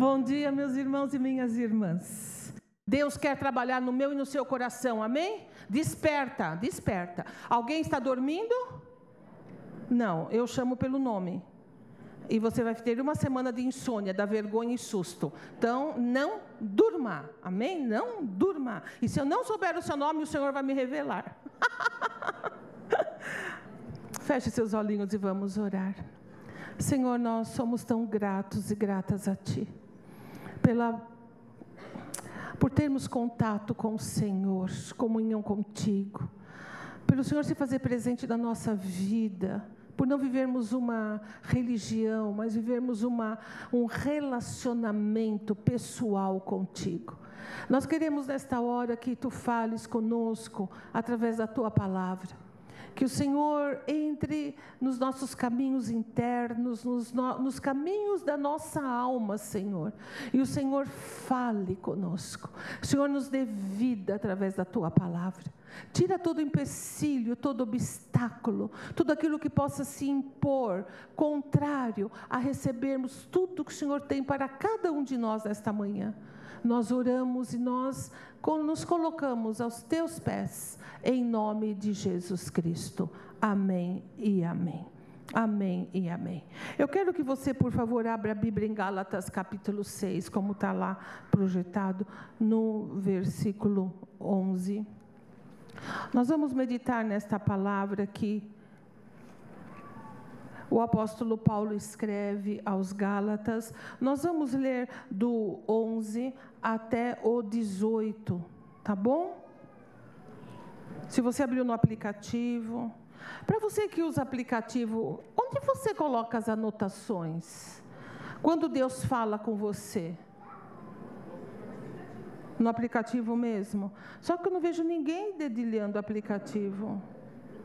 Bom dia, meus irmãos e minhas irmãs. Deus quer trabalhar no meu e no seu coração, amém? Desperta, desperta. Alguém está dormindo? Não, eu chamo pelo nome. E você vai ter uma semana de insônia, da vergonha e susto. Então, não durma, amém? Não durma. E se eu não souber o seu nome, o Senhor vai me revelar. Feche seus olhinhos e vamos orar. Senhor, nós somos tão gratos e gratas a Ti, pela, por termos contato com o Senhor, comunhão contigo, pelo Senhor se fazer presente na nossa vida, por não vivermos uma religião, mas vivermos uma, um relacionamento pessoal contigo. Nós queremos nesta hora que tu fales conosco através da tua palavra que o Senhor entre nos nossos caminhos internos, nos, no, nos caminhos da nossa alma, Senhor. E o Senhor fale conosco. O Senhor nos dê vida através da tua palavra. Tira todo empecilho, todo obstáculo, tudo aquilo que possa se impor contrário a recebermos tudo que o Senhor tem para cada um de nós nesta manhã. Nós oramos e nós nos colocamos aos teus pés em nome de Jesus Cristo. Amém e amém. Amém e amém. Eu quero que você, por favor, abra a Bíblia em Gálatas capítulo 6, como está lá projetado, no versículo 11. Nós vamos meditar nesta palavra que o apóstolo Paulo escreve aos Gálatas. Nós vamos ler do 11 até o 18, tá bom? Se você abriu no aplicativo. Para você que usa aplicativo, onde você coloca as anotações? Quando Deus fala com você? No aplicativo mesmo? Só que eu não vejo ninguém dedilhando o aplicativo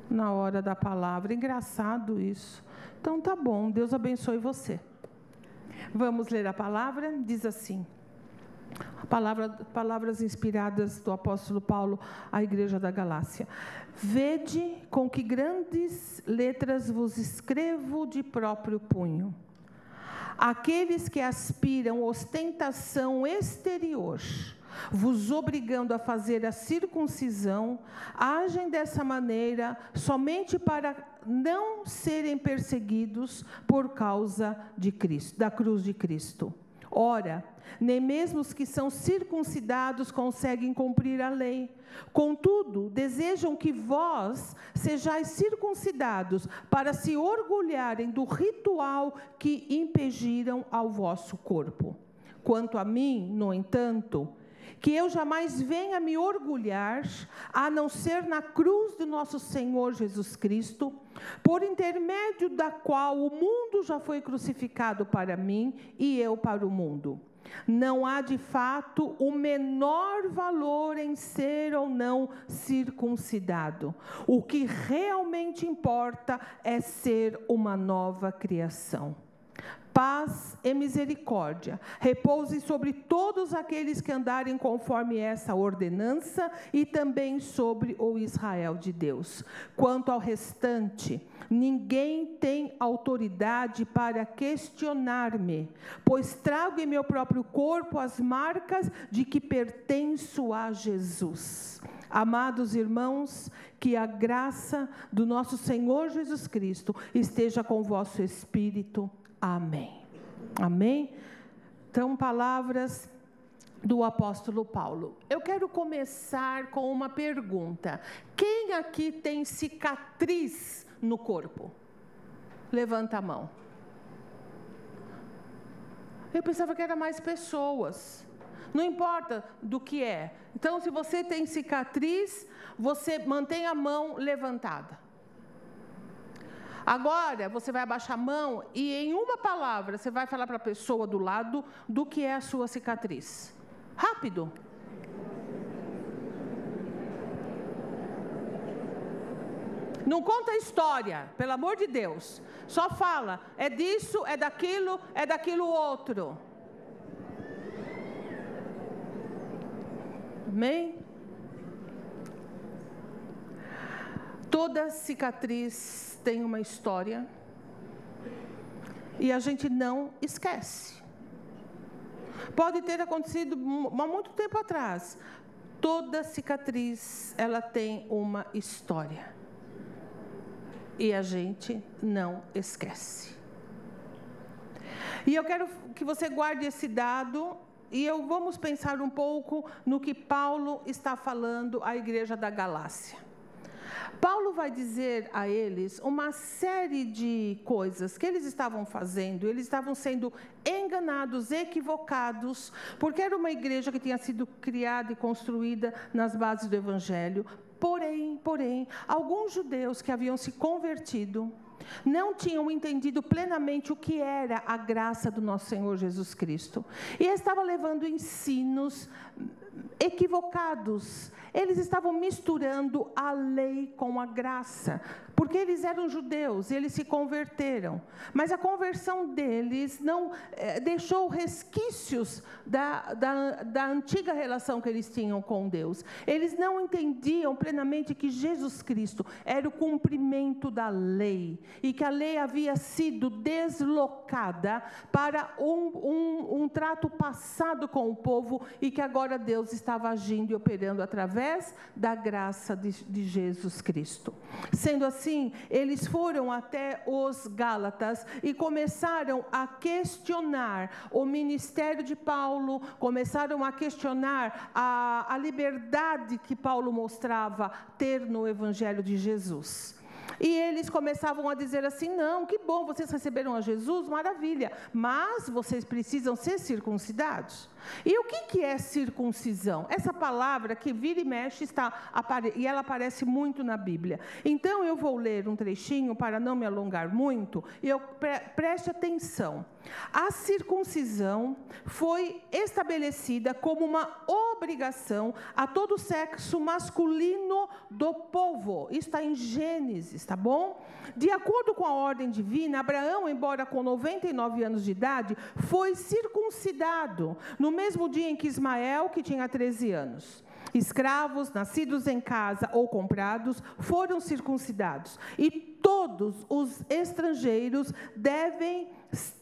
na hora da palavra. Engraçado isso. Então tá bom, Deus abençoe você. Vamos ler a palavra? Diz assim: Palavra, palavras inspiradas do apóstolo Paulo à igreja da Galácia. Vede com que grandes letras vos escrevo de próprio punho. Aqueles que aspiram ostentação exterior, vos obrigando a fazer a circuncisão, agem dessa maneira somente para não serem perseguidos por causa de Cristo, da cruz de Cristo. Ora, nem mesmo os que são circuncidados conseguem cumprir a lei. Contudo, desejam que vós sejais circuncidados para se orgulharem do ritual que impediram ao vosso corpo. Quanto a mim, no entanto, que eu jamais venha me orgulhar, a não ser na cruz de nosso Senhor Jesus Cristo, por intermédio da qual o mundo já foi crucificado para mim e eu para o mundo. Não há de fato o menor valor em ser ou não circuncidado. O que realmente importa é ser uma nova criação paz e misericórdia repousem sobre todos aqueles que andarem conforme essa ordenança e também sobre o Israel de Deus. Quanto ao restante, ninguém tem autoridade para questionar-me, pois trago em meu próprio corpo as marcas de que pertenço a Jesus. Amados irmãos, que a graça do nosso Senhor Jesus Cristo esteja com vosso espírito. Amém. Amém? Então, palavras do apóstolo Paulo. Eu quero começar com uma pergunta: quem aqui tem cicatriz no corpo? Levanta a mão. Eu pensava que era mais pessoas. Não importa do que é. Então, se você tem cicatriz, você mantém a mão levantada. Agora você vai abaixar a mão e em uma palavra você vai falar para a pessoa do lado do que é a sua cicatriz. Rápido. Não conta história, pelo amor de Deus. Só fala, é disso, é daquilo, é daquilo outro. Amém? Toda cicatriz tem uma história e a gente não esquece. Pode ter acontecido há muito tempo atrás. Toda cicatriz, ela tem uma história. E a gente não esquece. E eu quero que você guarde esse dado e eu vamos pensar um pouco no que Paulo está falando à igreja da Galácia. Paulo vai dizer a eles uma série de coisas que eles estavam fazendo, eles estavam sendo enganados, equivocados, porque era uma igreja que tinha sido criada e construída nas bases do evangelho. Porém, porém, alguns judeus que haviam se convertido, não tinham entendido plenamente o que era a graça do nosso Senhor Jesus Cristo. E estava levando ensinos equivocados. Eles estavam misturando a lei com a graça, porque eles eram judeus, eles se converteram. Mas a conversão deles não eh, deixou resquícios da, da, da antiga relação que eles tinham com Deus. Eles não entendiam plenamente que Jesus Cristo era o cumprimento da lei e que a lei havia sido deslocada para um, um, um trato passado com o povo e que agora Deus estava agindo e operando através da graça de, de Jesus Cristo. Sendo assim, eles foram até os Gálatas e começaram a questionar o ministério de Paulo, começaram a questionar a, a liberdade que Paulo mostrava ter no Evangelho de Jesus. E eles começavam a dizer assim: não, que bom, vocês receberam a Jesus, maravilha, mas vocês precisam ser circuncidados. E o que, que é circuncisão? Essa palavra que vira e mexe está e ela aparece muito na Bíblia. Então eu vou ler um trechinho para não me alongar muito e eu pre, preste atenção. A circuncisão foi estabelecida como uma obrigação a todo sexo masculino do povo. Isso está em Gênesis, tá bom? De acordo com a ordem divina, Abraão, embora com 99 anos de idade, foi circuncidado no mesmo dia em que Ismael, que tinha 13 anos. Escravos, nascidos em casa ou comprados, foram circuncidados. E todos os estrangeiros devem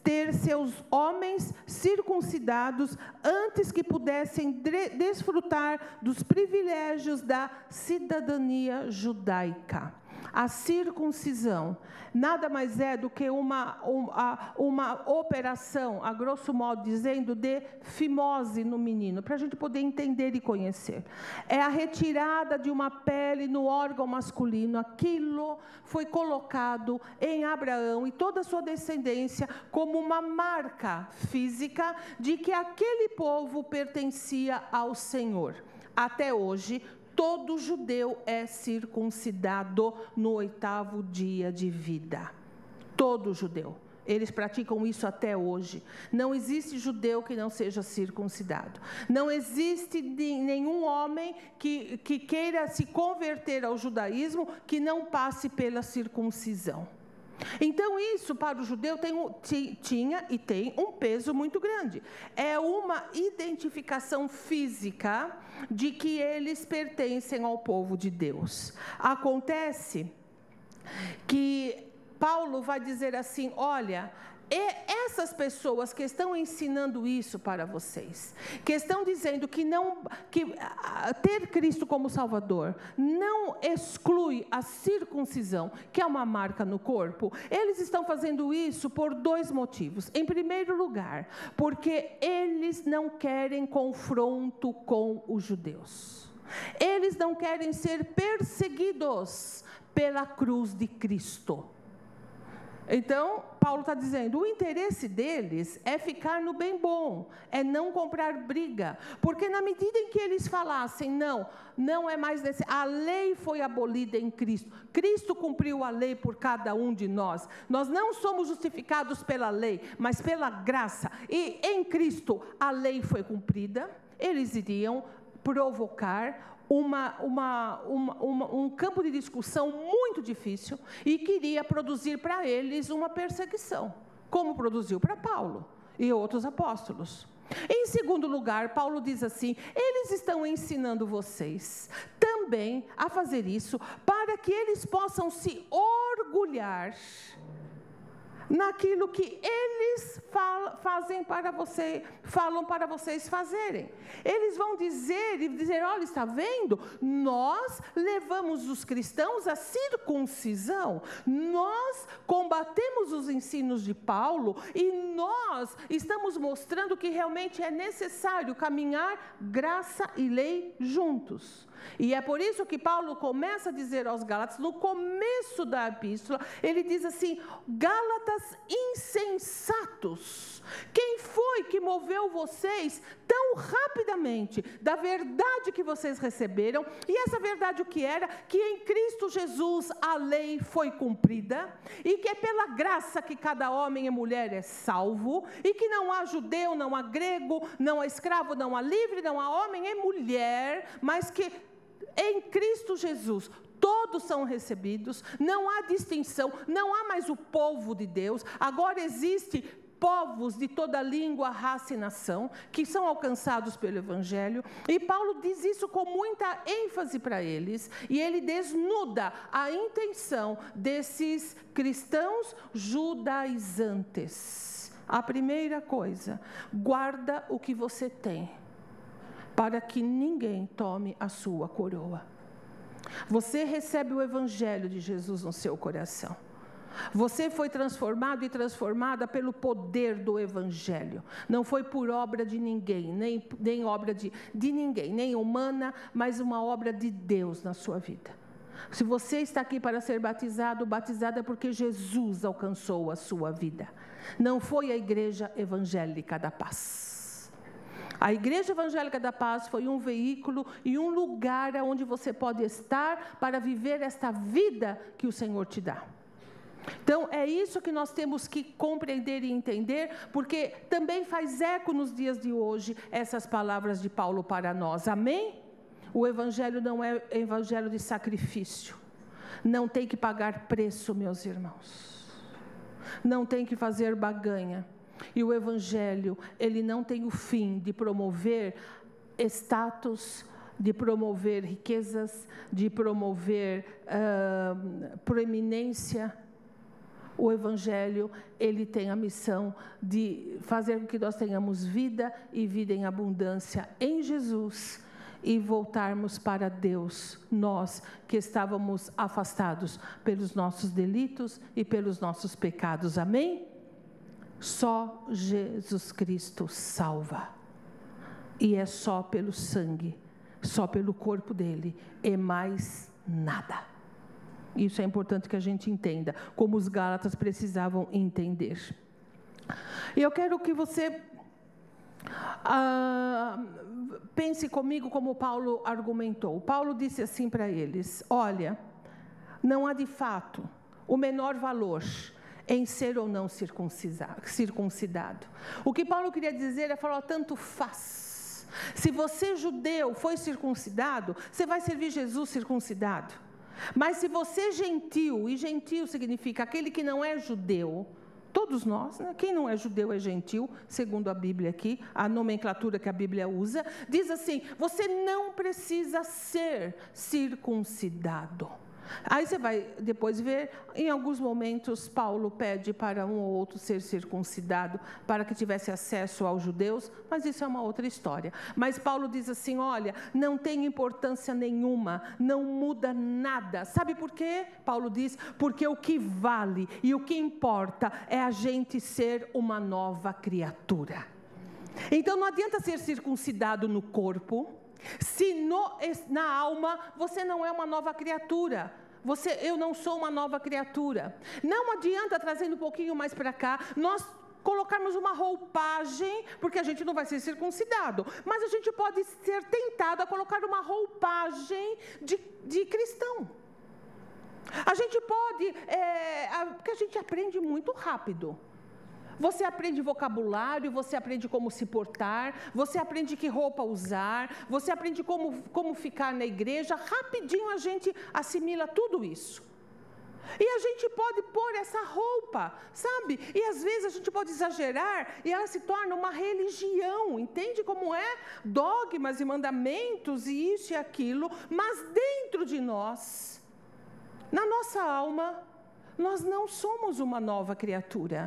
ter seus homens circuncidados antes que pudessem desfrutar dos privilégios da cidadania judaica. A circuncisão nada mais é do que uma, uma, uma operação, a grosso modo dizendo, de fimose no menino, para a gente poder entender e conhecer. É a retirada de uma pele no órgão masculino. Aquilo foi colocado em Abraão e toda a sua descendência como uma marca física de que aquele povo pertencia ao Senhor. Até hoje, todo judeu é circuncidado no oitavo dia de vida. Todo judeu. Eles praticam isso até hoje. Não existe judeu que não seja circuncidado. Não existe nenhum homem que, que queira se converter ao judaísmo que não passe pela circuncisão. Então, isso para o judeu tem, tinha e tem um peso muito grande. É uma identificação física de que eles pertencem ao povo de Deus. Acontece que Paulo vai dizer assim: olha, e essas pessoas que estão ensinando isso para vocês, que estão dizendo que não que ter Cristo como Salvador não exclui a circuncisão, que é uma marca no corpo, eles estão fazendo isso por dois motivos. Em primeiro lugar, porque eles não querem confronto com os judeus. Eles não querem ser perseguidos pela cruz de Cristo. Então, Paulo está dizendo: o interesse deles é ficar no bem bom, é não comprar briga. Porque na medida em que eles falassem, não, não é mais nesse. A lei foi abolida em Cristo. Cristo cumpriu a lei por cada um de nós. Nós não somos justificados pela lei, mas pela graça. E em Cristo a lei foi cumprida. Eles iriam provocar uma, uma, uma, um campo de discussão muito difícil e queria produzir para eles uma perseguição, como produziu para Paulo e outros apóstolos. Em segundo lugar, Paulo diz assim: eles estão ensinando vocês também a fazer isso para que eles possam se orgulhar naquilo que eles fazem para você, falam para vocês fazerem. Eles vão dizer e dizer: olha, está vendo? Nós levamos os cristãos à circuncisão, nós combatemos os ensinos de Paulo e nós estamos mostrando que realmente é necessário caminhar graça e lei juntos. E é por isso que Paulo começa a dizer aos Gálatas, no começo da epístola, ele diz assim: Gálatas insensatos, quem foi que moveu vocês tão rapidamente da verdade que vocês receberam? E essa verdade o que era? Que em Cristo Jesus a lei foi cumprida e que é pela graça que cada homem e mulher é salvo e que não há judeu, não há grego, não há escravo, não há livre, não há homem e mulher, mas que em Cristo Jesus, todos são recebidos, não há distinção, não há mais o povo de Deus, agora existe povos de toda língua, raça e nação que são alcançados pelo Evangelho. E Paulo diz isso com muita ênfase para eles, e ele desnuda a intenção desses cristãos judaizantes. A primeira coisa, guarda o que você tem para que ninguém tome a sua coroa. Você recebe o Evangelho de Jesus no seu coração. Você foi transformado e transformada pelo poder do Evangelho. Não foi por obra de ninguém, nem, nem obra de, de ninguém, nem humana, mas uma obra de Deus na sua vida. Se você está aqui para ser batizado, batizado é porque Jesus alcançou a sua vida. Não foi a igreja evangélica da paz. A Igreja Evangélica da Paz foi um veículo e um lugar onde você pode estar para viver esta vida que o Senhor te dá. Então, é isso que nós temos que compreender e entender, porque também faz eco nos dias de hoje essas palavras de Paulo para nós. Amém? O Evangelho não é evangelho de sacrifício. Não tem que pagar preço, meus irmãos. Não tem que fazer baganha. E o Evangelho, ele não tem o fim de promover status, de promover riquezas, de promover uh, proeminência. O Evangelho, ele tem a missão de fazer com que nós tenhamos vida e vida em abundância em Jesus e voltarmos para Deus, nós que estávamos afastados pelos nossos delitos e pelos nossos pecados. Amém? Só Jesus Cristo salva. E é só pelo sangue, só pelo corpo dele, e mais nada. Isso é importante que a gente entenda, como os Gálatas precisavam entender. E eu quero que você ah, pense comigo como Paulo argumentou. Paulo disse assim para eles: Olha, não há de fato o menor valor em ser ou não circuncidado. O que Paulo queria dizer é falar, tanto faz. Se você judeu foi circuncidado, você vai servir Jesus circuncidado. Mas se você gentil, e gentil significa aquele que não é judeu, todos nós, né? quem não é judeu é gentil, segundo a Bíblia aqui, a nomenclatura que a Bíblia usa, diz assim: você não precisa ser circuncidado. Aí você vai depois ver, em alguns momentos, Paulo pede para um ou outro ser circuncidado para que tivesse acesso aos judeus, mas isso é uma outra história. Mas Paulo diz assim: olha, não tem importância nenhuma, não muda nada. Sabe por quê? Paulo diz: porque o que vale e o que importa é a gente ser uma nova criatura. Então não adianta ser circuncidado no corpo, se no, na alma você não é uma nova criatura você, eu não sou uma nova criatura. Não adianta trazendo um pouquinho mais para cá, nós colocarmos uma roupagem, porque a gente não vai ser circuncidado, mas a gente pode ser tentado a colocar uma roupagem de, de cristão. A gente pode, é, porque a gente aprende muito rápido. Você aprende vocabulário, você aprende como se portar, você aprende que roupa usar, você aprende como, como ficar na igreja. Rapidinho a gente assimila tudo isso. E a gente pode pôr essa roupa, sabe? E às vezes a gente pode exagerar e ela se torna uma religião, entende como é? Dogmas e mandamentos e isso e aquilo, mas dentro de nós, na nossa alma, nós não somos uma nova criatura.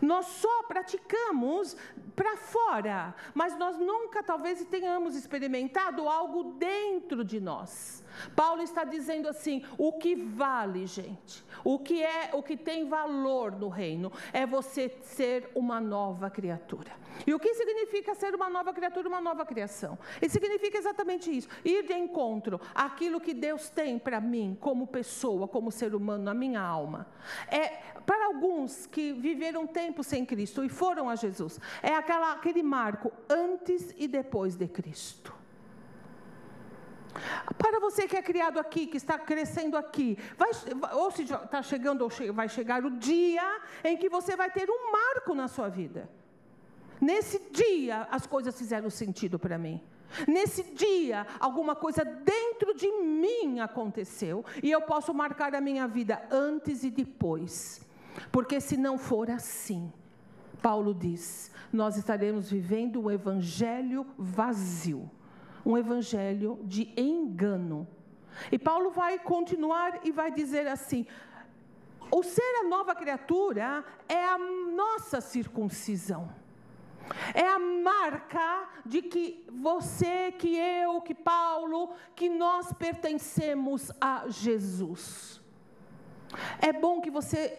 Nós só praticamos para fora, mas nós nunca talvez tenhamos experimentado algo dentro de nós. Paulo está dizendo assim: o que vale, gente, o que é, o que tem valor no reino é você ser uma nova criatura. E o que significa ser uma nova criatura, uma nova criação? E significa exatamente isso: ir de encontro àquilo que Deus tem para mim, como pessoa, como ser humano, na minha alma. É para alguns que viveram tempo sem Cristo e foram a Jesus, é aquela, aquele marco antes e depois de Cristo. Para você que é criado aqui, que está crescendo aqui, vai, ou se está chegando ou vai chegar o dia em que você vai ter um marco na sua vida. Nesse dia, as coisas fizeram sentido para mim. Nesse dia, alguma coisa dentro de mim aconteceu e eu posso marcar a minha vida antes e depois. Porque se não for assim, Paulo diz, nós estaremos vivendo um evangelho vazio um evangelho de engano. E Paulo vai continuar e vai dizer assim: o ser a nova criatura é a nossa circuncisão. É a marca de que você, que eu, que Paulo, que nós pertencemos a Jesus. É bom que você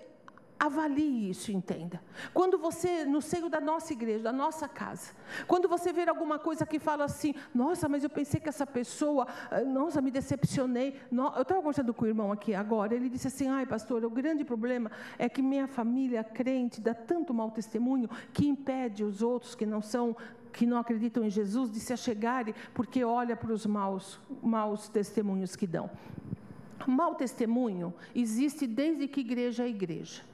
Avalie isso, entenda. Quando você, no seio da nossa igreja, da nossa casa, quando você ver alguma coisa que fala assim, nossa, mas eu pensei que essa pessoa, eh, nossa, me decepcionei. Eu estava conversando com o irmão aqui agora, ele disse assim, ai pastor, o grande problema é que minha família crente dá tanto mau testemunho que impede os outros que não são que não acreditam em Jesus de se achegarem porque olha para os maus, maus testemunhos que dão. Mau testemunho existe desde que igreja é igreja.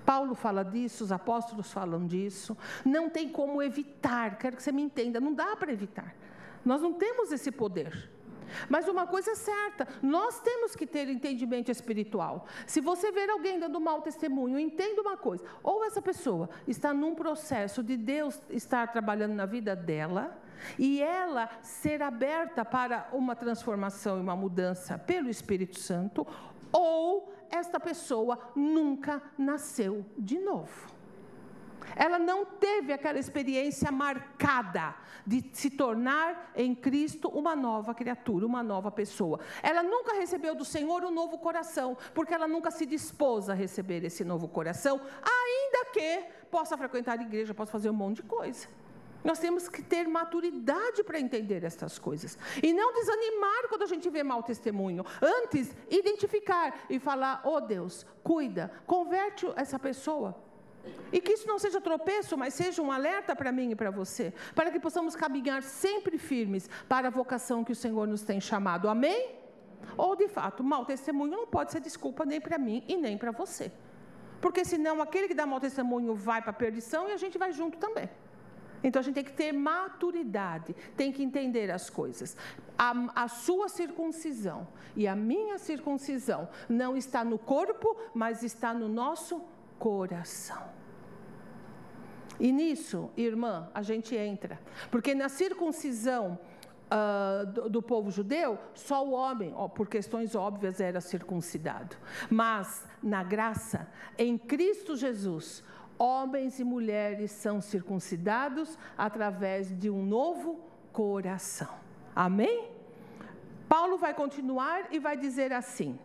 Paulo fala disso, os apóstolos falam disso. Não tem como evitar, quero que você me entenda, não dá para evitar. Nós não temos esse poder. Mas uma coisa é certa, nós temos que ter entendimento espiritual. Se você ver alguém dando mau testemunho, entenda uma coisa: ou essa pessoa está num processo de Deus estar trabalhando na vida dela, e ela ser aberta para uma transformação e uma mudança pelo Espírito Santo, ou esta pessoa nunca nasceu de novo. Ela não teve aquela experiência marcada de se tornar em Cristo uma nova criatura, uma nova pessoa. Ela nunca recebeu do Senhor um novo coração, porque ela nunca se dispôs a receber esse novo coração, ainda que possa frequentar a igreja, possa fazer um monte de coisa. Nós temos que ter maturidade para entender essas coisas. E não desanimar quando a gente vê mau testemunho. Antes, identificar e falar: oh Deus, cuida, converte essa pessoa. E que isso não seja tropeço, mas seja um alerta para mim e para você, para que possamos caminhar sempre firmes para a vocação que o Senhor nos tem chamado. Amém? Ou de fato, mau testemunho não pode ser desculpa nem para mim e nem para você. Porque senão aquele que dá mau testemunho vai para a perdição e a gente vai junto também. Então a gente tem que ter maturidade, tem que entender as coisas. A, a, sua circuncisão e a minha circuncisão não está no corpo, mas está no nosso coração. E nisso, irmã, a gente entra. Porque na circuncisão uh, do, do, povo judeu, só o homem, ó, por questões óbvias, era circuncidado. Mas na graça, em Cristo Jesus, homens e mulheres são circuncidados através de um novo coração. Amém? Paulo vai continuar e vai dizer assim: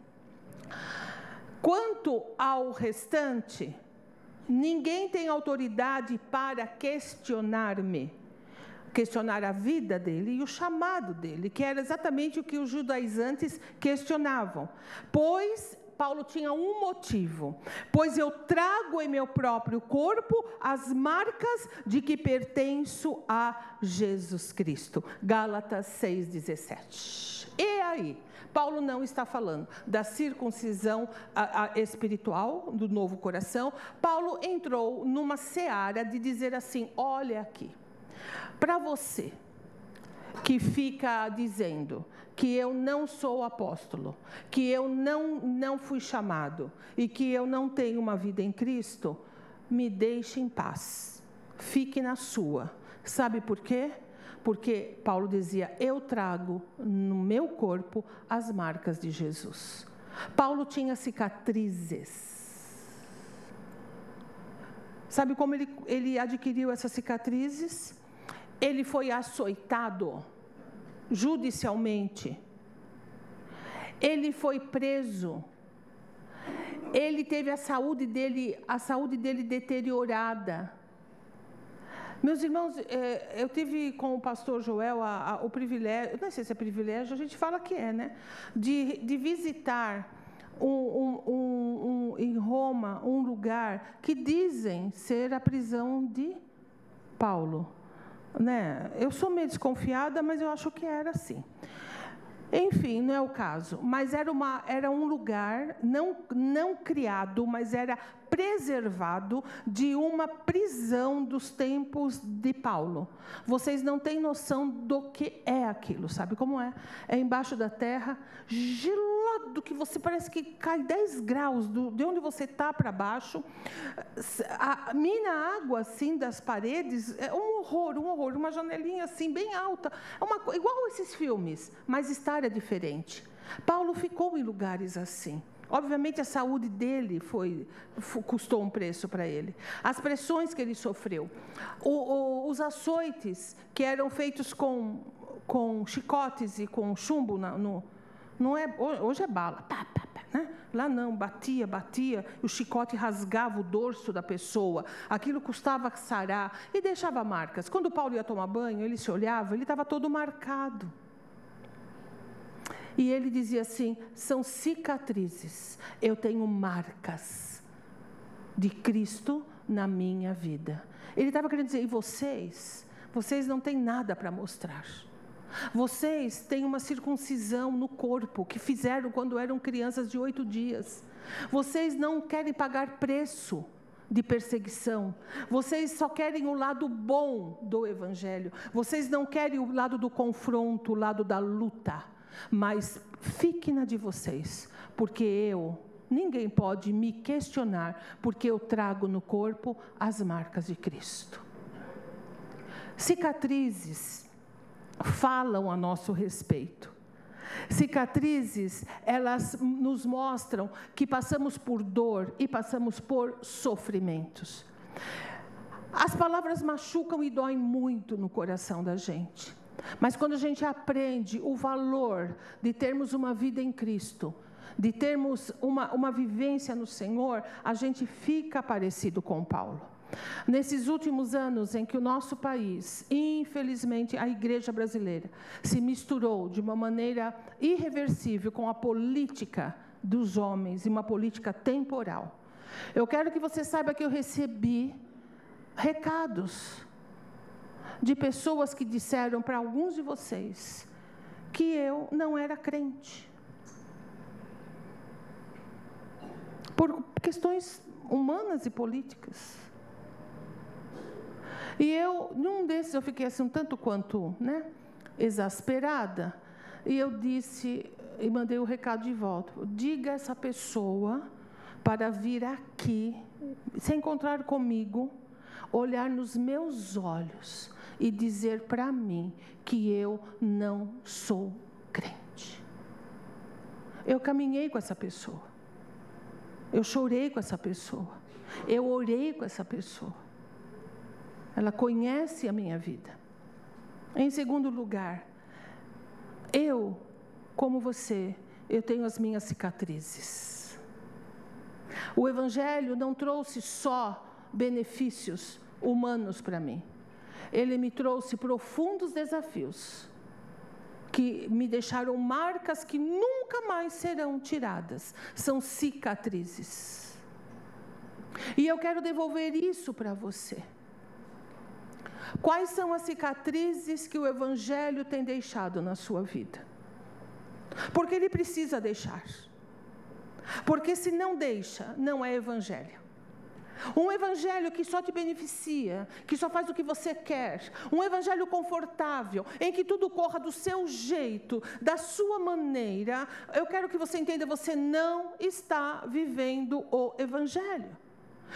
quanto ao restante, ninguém tem autoridade para questionar-me, questionar a vida dele e o chamado dele, que era exatamente o que os judaizantes questionavam. Pois Paulo tinha um motivo: pois eu trago em meu próprio corpo as marcas de que pertenço a Jesus Cristo. Gálatas 6,17. E aí? Paulo não está falando da circuncisão espiritual do novo coração. Paulo entrou numa seara de dizer assim: olha aqui, para você que fica dizendo que eu não sou apóstolo, que eu não, não fui chamado e que eu não tenho uma vida em Cristo, me deixe em paz, fique na sua. Sabe por quê? Porque Paulo dizia: Eu trago no meu corpo as marcas de Jesus. Paulo tinha cicatrizes. Sabe como ele, ele adquiriu essas cicatrizes? Ele foi açoitado judicialmente. Ele foi preso. Ele teve a saúde dele, a saúde dele deteriorada. Meus irmãos, é, eu tive com o pastor Joel o privilégio, não sei se é privilégio, a gente fala que é, né? De, de visitar um, um, um, em Roma um lugar que dizem ser a prisão de Paulo. Né? Eu sou meio desconfiada, mas eu acho que era assim. Enfim, não é o caso. Mas era, uma, era um lugar não, não criado, mas era preservado de uma prisão dos tempos de Paulo. Vocês não têm noção do que é aquilo, sabe como é? É embaixo da terra, gelado, que você parece que cai 10 graus do, de onde você está para baixo. A mina água assim das paredes, é um horror, um horror, uma janelinha assim bem alta, é uma igual esses filmes, mas estar é diferente. Paulo ficou em lugares assim. Obviamente a saúde dele foi, custou um preço para ele. As pressões que ele sofreu, o, o, os açoites que eram feitos com, com chicotes e com chumbo na, no, não é hoje é bala, pá, pá, pá, né? Lá não, batia, batia, o chicote rasgava o dorso da pessoa. Aquilo custava sarar e deixava marcas. Quando Paulo ia tomar banho, ele se olhava, ele estava todo marcado. E ele dizia assim: são cicatrizes, eu tenho marcas de Cristo na minha vida. Ele estava querendo dizer: e vocês? Vocês não têm nada para mostrar. Vocês têm uma circuncisão no corpo que fizeram quando eram crianças de oito dias. Vocês não querem pagar preço de perseguição. Vocês só querem o lado bom do Evangelho. Vocês não querem o lado do confronto, o lado da luta mas fique na de vocês, porque eu, ninguém pode me questionar, porque eu trago no corpo as marcas de Cristo. Cicatrizes falam a nosso respeito. Cicatrizes, elas nos mostram que passamos por dor e passamos por sofrimentos. As palavras machucam e doem muito no coração da gente. Mas quando a gente aprende o valor de termos uma vida em Cristo, de termos uma, uma vivência no Senhor, a gente fica parecido com Paulo. Nesses últimos anos em que o nosso país, infelizmente, a igreja brasileira, se misturou de uma maneira irreversível com a política dos homens e uma política temporal. Eu quero que você saiba que eu recebi recados de pessoas que disseram para alguns de vocês que eu não era crente. Por questões humanas e políticas. E eu, num desses, eu fiquei assim um tanto quanto, né, exasperada, e eu disse, e mandei o recado de volta: diga essa pessoa para vir aqui, se encontrar comigo, olhar nos meus olhos e dizer para mim que eu não sou crente. Eu caminhei com essa pessoa. Eu chorei com essa pessoa. Eu orei com essa pessoa. Ela conhece a minha vida. Em segundo lugar, eu, como você, eu tenho as minhas cicatrizes. O Evangelho não trouxe só benefícios humanos para mim ele me trouxe profundos desafios que me deixaram marcas que nunca mais serão tiradas. São cicatrizes. E eu quero devolver isso para você. Quais são as cicatrizes que o Evangelho tem deixado na sua vida? Porque ele precisa deixar. Porque se não deixa, não é Evangelho. Um evangelho que só te beneficia, que só faz o que você quer. Um evangelho confortável, em que tudo corra do seu jeito, da sua maneira. Eu quero que você entenda: você não está vivendo o evangelho.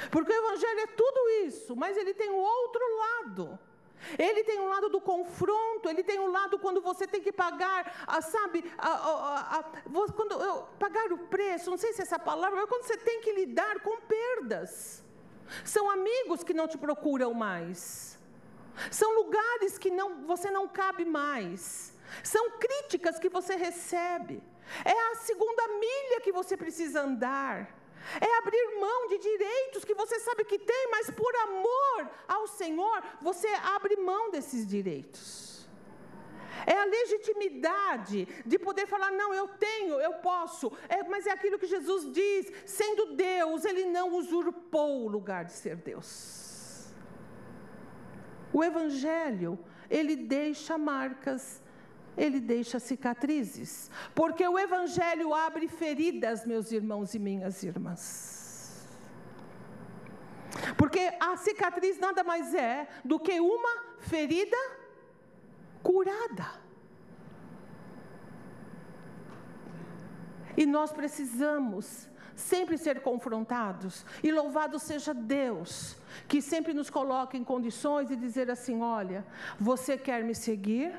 Porque o evangelho é tudo isso, mas ele tem o outro lado. Ele tem um lado do confronto, ele tem um lado quando você tem que pagar, a, sabe, a, a, quando eu, pagar o preço, não sei se é essa palavra, mas quando você tem que lidar com perdas. São amigos que não te procuram mais. São lugares que não, você não cabe mais. São críticas que você recebe. É a segunda milha que você precisa andar. É abrir mão de direitos que você sabe que tem, mas por amor ao Senhor, você abre mão desses direitos. É a legitimidade de poder falar: não, eu tenho, eu posso. É, mas é aquilo que Jesus diz: sendo Deus, ele não usurpou o lugar de ser Deus. O Evangelho, ele deixa marcas ele deixa cicatrizes, porque o Evangelho abre feridas, meus irmãos e minhas irmãs. Porque a cicatriz nada mais é do que uma ferida curada. E nós precisamos sempre ser confrontados. E louvado seja Deus, que sempre nos coloca em condições de dizer assim: olha, você quer me seguir?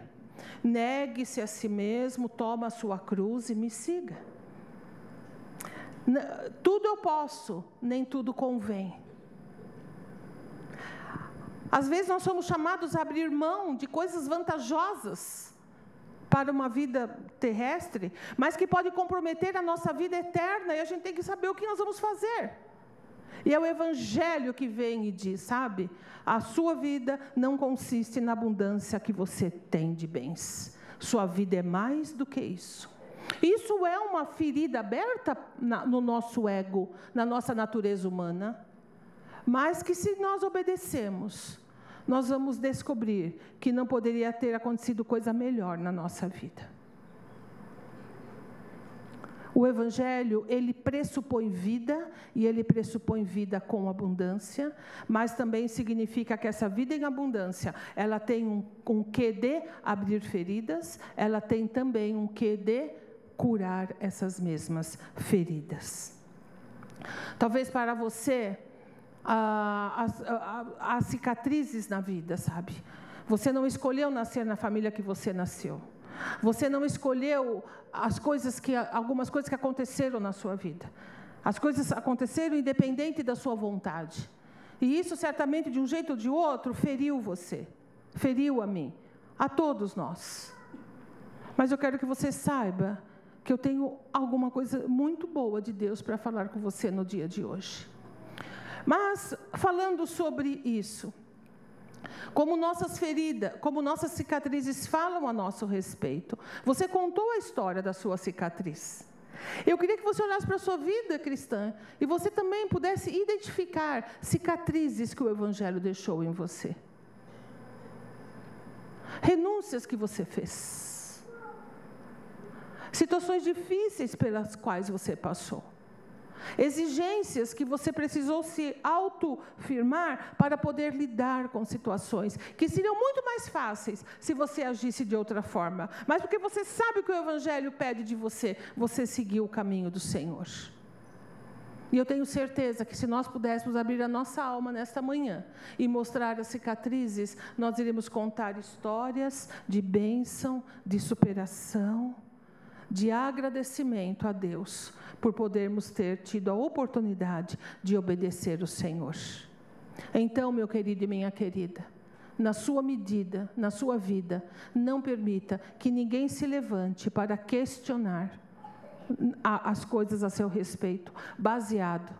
Negue-se a si mesmo, toma a sua cruz e me siga. Tudo eu posso, nem tudo convém. Às vezes nós somos chamados a abrir mão de coisas vantajosas para uma vida terrestre, mas que pode comprometer a nossa vida eterna e a gente tem que saber o que nós vamos fazer. E é o Evangelho que vem e diz, sabe? A sua vida não consiste na abundância que você tem de bens. Sua vida é mais do que isso. Isso é uma ferida aberta no nosso ego, na nossa natureza humana. Mas que se nós obedecemos, nós vamos descobrir que não poderia ter acontecido coisa melhor na nossa vida. O evangelho, ele pressupõe vida e ele pressupõe vida com abundância, mas também significa que essa vida em abundância, ela tem um, um quê de abrir feridas, ela tem também um quê de curar essas mesmas feridas. Talvez para você, as, cicatrizes na vida, sabe? Você não escolheu nascer na família que você nasceu. Você não escolheu as coisas que algumas coisas que aconteceram na sua vida. As coisas aconteceram independente da sua vontade. E isso certamente de um jeito ou de outro feriu você, feriu a mim, a todos nós. Mas eu quero que você saiba que eu tenho alguma coisa muito boa de Deus para falar com você no dia de hoje. Mas falando sobre isso, como nossas feridas, como nossas cicatrizes falam a nosso respeito. Você contou a história da sua cicatriz. Eu queria que você olhasse para a sua vida cristã e você também pudesse identificar cicatrizes que o Evangelho deixou em você. Renúncias que você fez. Situações difíceis pelas quais você passou. Exigências que você precisou se autofirmar para poder lidar com situações que seriam muito mais fáceis se você agisse de outra forma. Mas porque você sabe que o Evangelho pede de você, você seguiu o caminho do Senhor. E eu tenho certeza que se nós pudéssemos abrir a nossa alma nesta manhã e mostrar as cicatrizes, nós iríamos contar histórias de bênção, de superação, de agradecimento a Deus por podermos ter tido a oportunidade de obedecer o Senhor. Então, meu querido e minha querida, na sua medida, na sua vida, não permita que ninguém se levante para questionar as coisas a seu respeito, baseado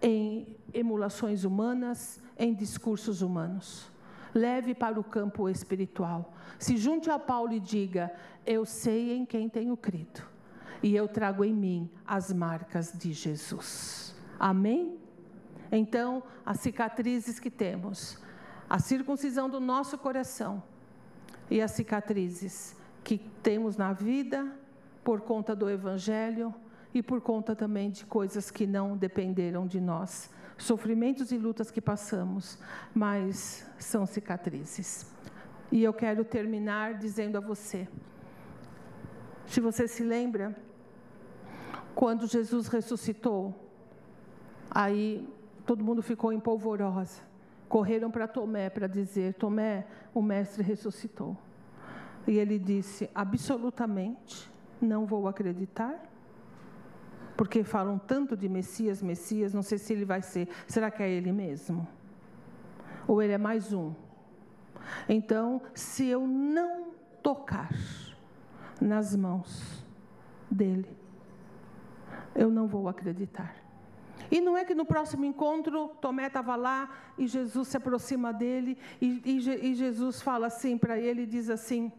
em emulações humanas, em discursos humanos. Leve para o campo espiritual. Se junte a Paulo e diga: Eu sei em quem tenho crido e eu trago em mim as marcas de Jesus. Amém? Então, as cicatrizes que temos, a circuncisão do nosso coração e as cicatrizes que temos na vida por conta do Evangelho e por conta também de coisas que não dependeram de nós, sofrimentos e lutas que passamos, mas são cicatrizes. E eu quero terminar dizendo a você: se você se lembra, quando Jesus ressuscitou, aí todo mundo ficou em polvorosa. correram para Tomé para dizer: Tomé, o Mestre ressuscitou. E ele disse: absolutamente não vou acreditar. Porque falam tanto de Messias, Messias, não sei se ele vai ser. Será que é ele mesmo? Ou ele é mais um? Então, se eu não tocar nas mãos dele, eu não vou acreditar. E não é que no próximo encontro Tomé estava lá e Jesus se aproxima dele e, e, e Jesus fala assim para ele, diz assim: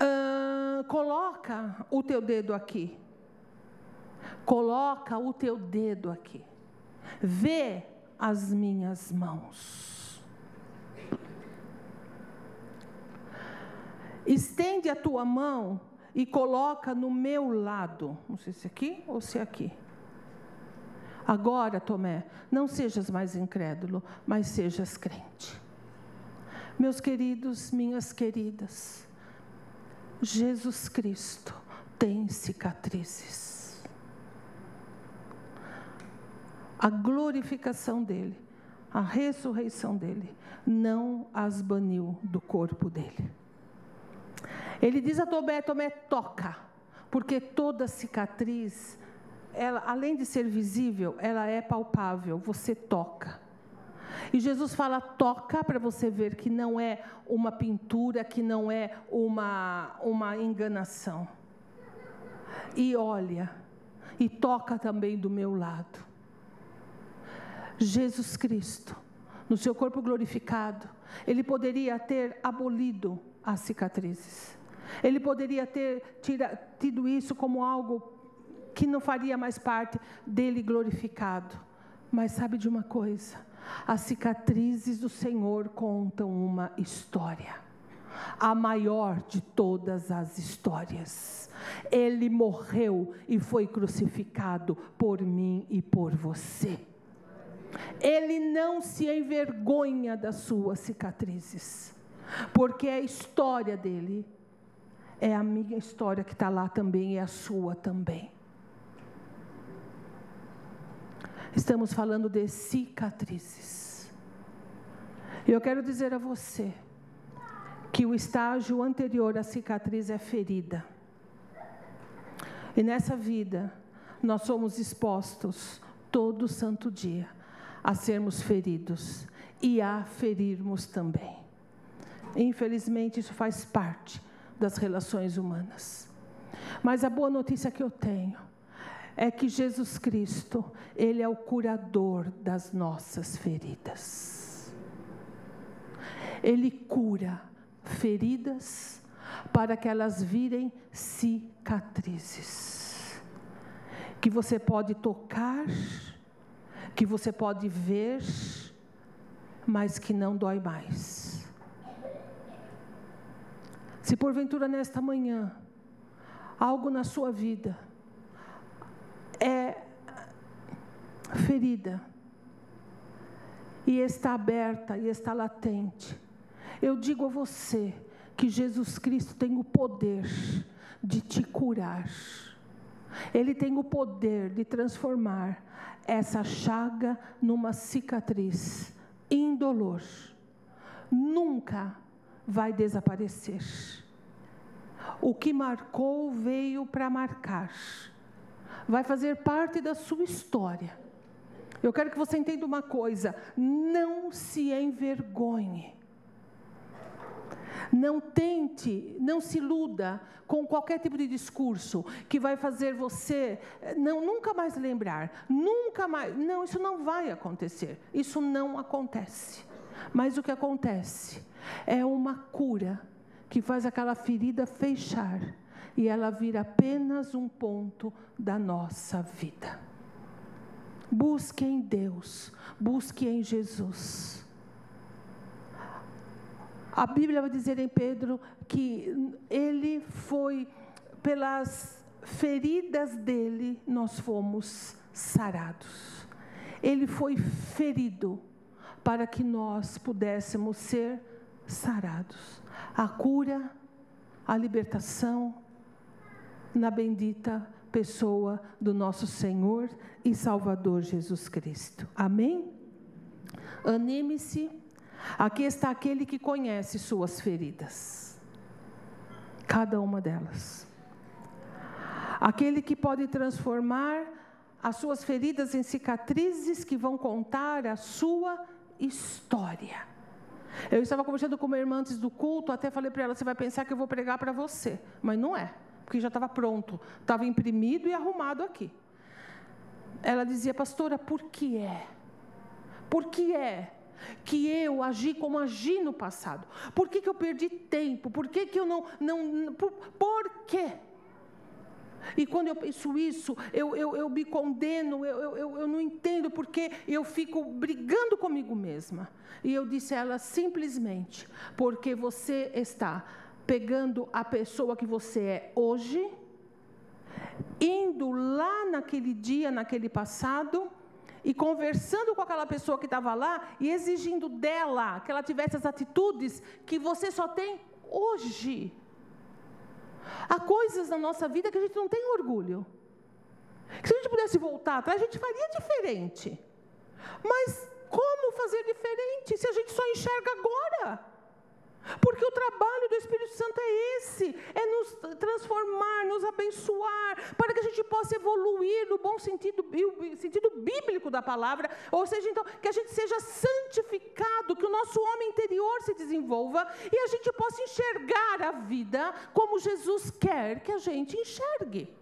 ah, coloca o teu dedo aqui, coloca o teu dedo aqui, vê as minhas mãos. Estende a tua mão e coloca no meu lado. Não sei se aqui ou se aqui. Agora, Tomé, não sejas mais incrédulo, mas sejas crente. Meus queridos, minhas queridas, Jesus Cristo tem cicatrizes. A glorificação dele, a ressurreição dele, não as baniu do corpo dele. Ele diz a Tomé: Tomé, toca, porque toda cicatriz ela, além de ser visível, ela é palpável, você toca. E Jesus fala: toca para você ver que não é uma pintura, que não é uma, uma enganação. E olha, e toca também do meu lado. Jesus Cristo, no seu corpo glorificado, ele poderia ter abolido as cicatrizes. Ele poderia ter tira, tido isso como algo que não faria mais parte dele glorificado. Mas sabe de uma coisa? As cicatrizes do Senhor contam uma história. A maior de todas as histórias. Ele morreu e foi crucificado por mim e por você. Ele não se envergonha das suas cicatrizes, porque a história dele é a minha história que está lá também, é a sua também. Estamos falando de cicatrizes. Eu quero dizer a você que o estágio anterior à cicatriz é ferida. E nessa vida, nós somos expostos todo santo dia a sermos feridos e a ferirmos também. Infelizmente, isso faz parte das relações humanas. Mas a boa notícia que eu tenho é que Jesus Cristo, Ele é o curador das nossas feridas. Ele cura feridas para que elas virem cicatrizes. Que você pode tocar, que você pode ver, mas que não dói mais. Se porventura nesta manhã, algo na sua vida, é ferida e está aberta e está latente. Eu digo a você que Jesus Cristo tem o poder de te curar. Ele tem o poder de transformar essa chaga numa cicatriz indolor. Nunca vai desaparecer. O que marcou veio para marcar vai fazer parte da sua história. Eu quero que você entenda uma coisa: não se envergonhe. Não tente, não se iluda com qualquer tipo de discurso que vai fazer você não, nunca mais lembrar, nunca mais. Não, isso não vai acontecer. Isso não acontece. Mas o que acontece é uma cura que faz aquela ferida fechar e ela vira apenas um ponto da nossa vida. Busque em Deus, busque em Jesus. A Bíblia vai dizer em Pedro que ele foi, pelas feridas dele, nós fomos sarados. Ele foi ferido para que nós pudéssemos ser sarados. A cura, a libertação, na bendita pessoa do nosso Senhor e Salvador Jesus Cristo. Amém? Anime-se, aqui está aquele que conhece suas feridas, cada uma delas. Aquele que pode transformar as suas feridas em cicatrizes que vão contar a sua história. Eu estava conversando com uma irmã antes do culto, até falei para ela: você vai pensar que eu vou pregar para você, mas não é, porque já estava pronto, estava imprimido e arrumado aqui. Ela dizia, pastora, por que é? Por que é que eu agi como agi no passado? Por que, que eu perdi tempo? Por que, que eu não. não por, por quê? E quando eu penso isso, eu, eu, eu me condeno, eu, eu, eu não entendo porque eu fico brigando comigo mesma. E eu disse a ela simplesmente, porque você está pegando a pessoa que você é hoje, indo lá naquele dia, naquele passado, e conversando com aquela pessoa que estava lá e exigindo dela que ela tivesse as atitudes que você só tem hoje. Há coisas na nossa vida que a gente não tem orgulho. Que se a gente pudesse voltar atrás, a gente faria diferente. Mas como fazer diferente se a gente só enxerga agora? Porque o trabalho do Espírito Santo é esse: é nos transformar, nos abençoar, para que a gente possa evoluir no bom sentido, sentido bíblico da palavra, ou seja, então, que a gente seja santificado, que o nosso homem interior se desenvolva e a gente possa enxergar a vida como Jesus quer que a gente enxergue.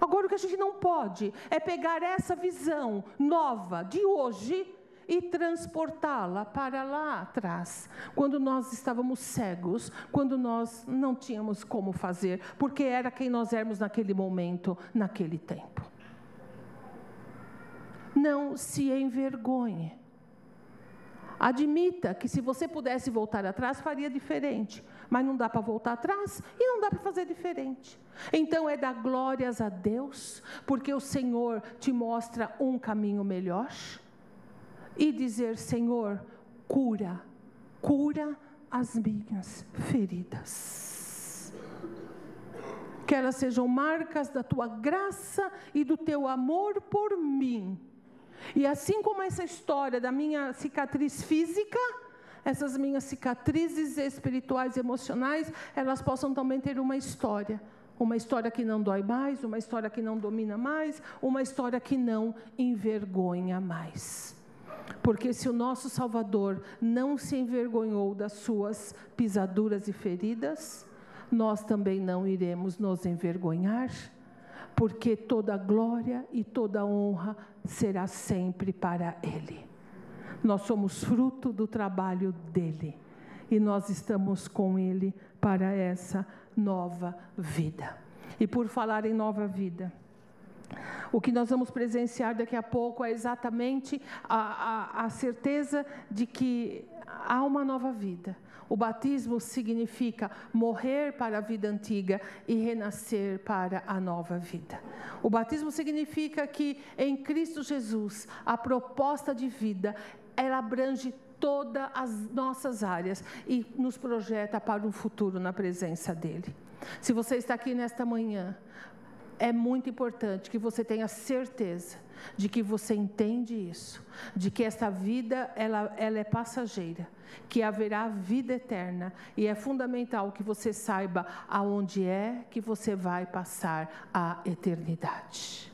Agora, o que a gente não pode é pegar essa visão nova de hoje e transportá-la para lá atrás, quando nós estávamos cegos, quando nós não tínhamos como fazer, porque era quem nós éramos naquele momento, naquele tempo. Não se envergonhe. Admita que se você pudesse voltar atrás, faria diferente. Mas não dá para voltar atrás e não dá para fazer diferente. Então é dar glórias a Deus, porque o Senhor te mostra um caminho melhor e dizer: Senhor, cura, cura as minhas feridas. Que elas sejam marcas da tua graça e do teu amor por mim. E assim como essa história da minha cicatriz física, essas minhas cicatrizes espirituais e emocionais, elas possam também ter uma história. Uma história que não dói mais, uma história que não domina mais, uma história que não envergonha mais. Porque se o nosso Salvador não se envergonhou das suas pisaduras e feridas, nós também não iremos nos envergonhar, porque toda glória e toda honra será sempre para Ele. Nós somos fruto do trabalho dele e nós estamos com Ele para essa nova vida. E por falar em nova vida, o que nós vamos presenciar daqui a pouco é exatamente a, a, a certeza de que há uma nova vida. O batismo significa morrer para a vida antiga e renascer para a nova vida. O batismo significa que em Cristo Jesus a proposta de vida ela abrange todas as nossas áreas e nos projeta para um futuro na presença dele. Se você está aqui nesta manhã é muito importante que você tenha certeza de que você entende isso, de que esta vida ela, ela é passageira, que haverá vida eterna e é fundamental que você saiba aonde é que você vai passar a eternidade.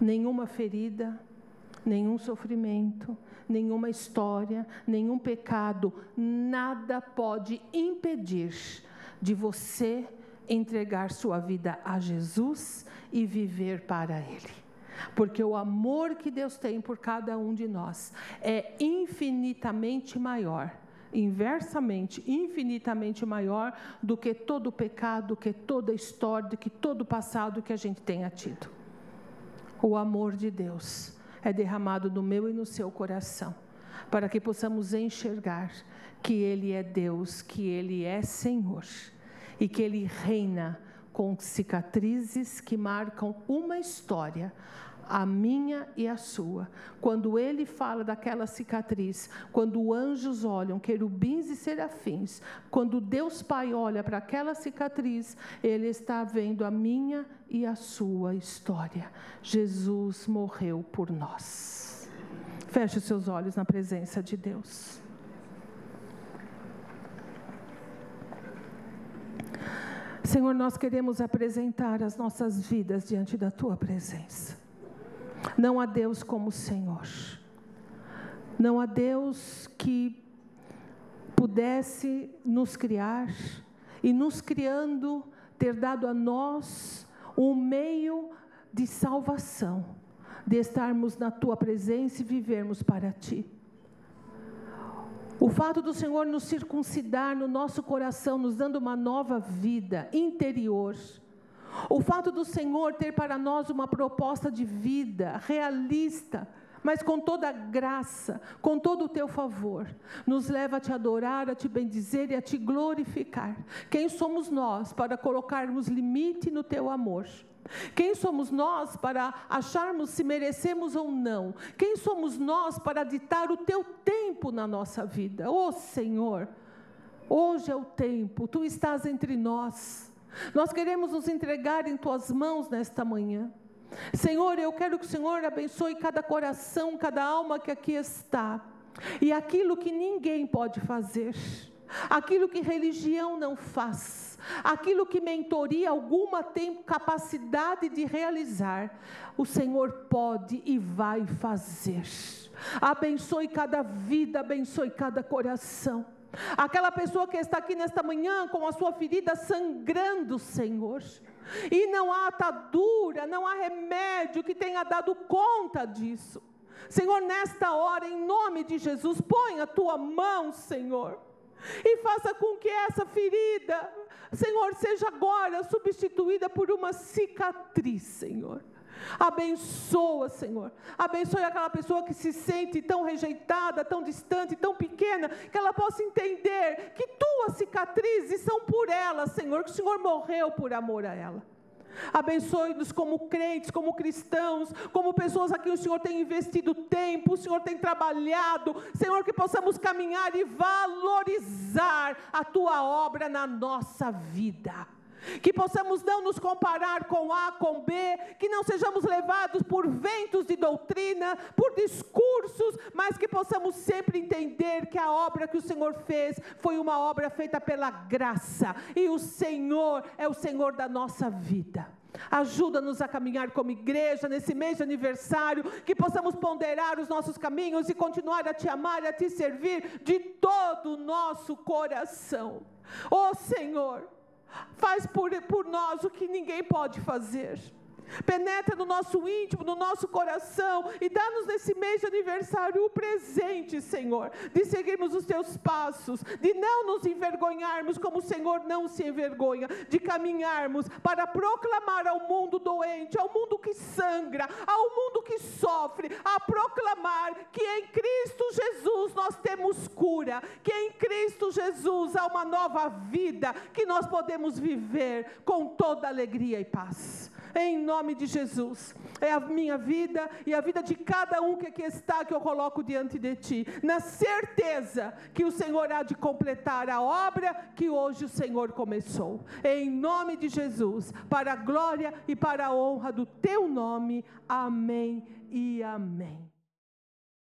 Nenhuma ferida, nenhum sofrimento, nenhuma história, nenhum pecado, nada pode impedir de você entregar sua vida a Jesus e viver para Ele. Porque o amor que Deus tem por cada um de nós é infinitamente maior, inversamente, infinitamente maior do que todo o pecado, do que toda a história, do que todo o passado que a gente tenha tido. O amor de Deus é derramado no meu e no seu coração, para que possamos enxergar que Ele é Deus, que Ele é Senhor e que ele reina com cicatrizes que marcam uma história, a minha e a sua. Quando ele fala daquela cicatriz, quando anjos olham, querubins e serafins, quando Deus Pai olha para aquela cicatriz, ele está vendo a minha e a sua história. Jesus morreu por nós. Feche os seus olhos na presença de Deus. Senhor, nós queremos apresentar as nossas vidas diante da tua presença. Não há Deus como Senhor. Não há Deus que pudesse nos criar e nos criando ter dado a nós um meio de salvação, de estarmos na tua presença e vivermos para ti. O fato do Senhor nos circuncidar no nosso coração, nos dando uma nova vida interior. O fato do Senhor ter para nós uma proposta de vida realista, mas com toda a graça, com todo o teu favor, nos leva a te adorar, a te bendizer e a te glorificar. Quem somos nós para colocarmos limite no teu amor? Quem somos nós para acharmos se merecemos ou não? Quem somos nós para ditar o teu tempo na nossa vida? Ô oh, Senhor, hoje é o tempo, tu estás entre nós. Nós queremos nos entregar em tuas mãos nesta manhã. Senhor, eu quero que o Senhor abençoe cada coração, cada alma que aqui está. E aquilo que ninguém pode fazer, aquilo que religião não faz, aquilo que mentoria alguma tem capacidade de realizar, o Senhor pode e vai fazer. Abençoe cada vida, abençoe cada coração. Aquela pessoa que está aqui nesta manhã com a sua ferida sangrando, Senhor. E não há atadura, não há remédio que tenha dado conta disso. Senhor, nesta hora, em nome de Jesus, põe a tua mão, Senhor, e faça com que essa ferida, Senhor, seja agora substituída por uma cicatriz, Senhor. Abençoa, Senhor. Abençoe aquela pessoa que se sente tão rejeitada, tão distante, tão pequena, que ela possa entender que tuas cicatrizes são por ela, Senhor, que o Senhor morreu por amor a ela. Abençoe-nos como crentes, como cristãos, como pessoas a quem o Senhor tem investido tempo, o Senhor tem trabalhado. Senhor, que possamos caminhar e valorizar a tua obra na nossa vida que possamos não nos comparar com A, com B, que não sejamos levados por ventos de doutrina, por discursos, mas que possamos sempre entender que a obra que o Senhor fez foi uma obra feita pela graça, e o Senhor é o Senhor da nossa vida. Ajuda-nos a caminhar como igreja nesse mês de aniversário, que possamos ponderar os nossos caminhos e continuar a te amar e a te servir de todo o nosso coração. Ó oh, Senhor, Faz por, por nós o que ninguém pode fazer. Penetra no nosso íntimo, no nosso coração e dá-nos nesse mês de aniversário o presente, Senhor, de seguirmos os teus passos, de não nos envergonharmos como o Senhor não se envergonha, de caminharmos para proclamar ao mundo doente, ao mundo que sangra, ao mundo que sofre, a proclamar que em Cristo Jesus nós temos cura, que em Cristo Jesus há uma nova vida que nós podemos viver com toda alegria e paz em nome de Jesus. É a minha vida e a vida de cada um que aqui está que eu coloco diante de ti, na certeza que o Senhor há de completar a obra que hoje o Senhor começou. Em nome de Jesus, para a glória e para a honra do teu nome. Amém e amém.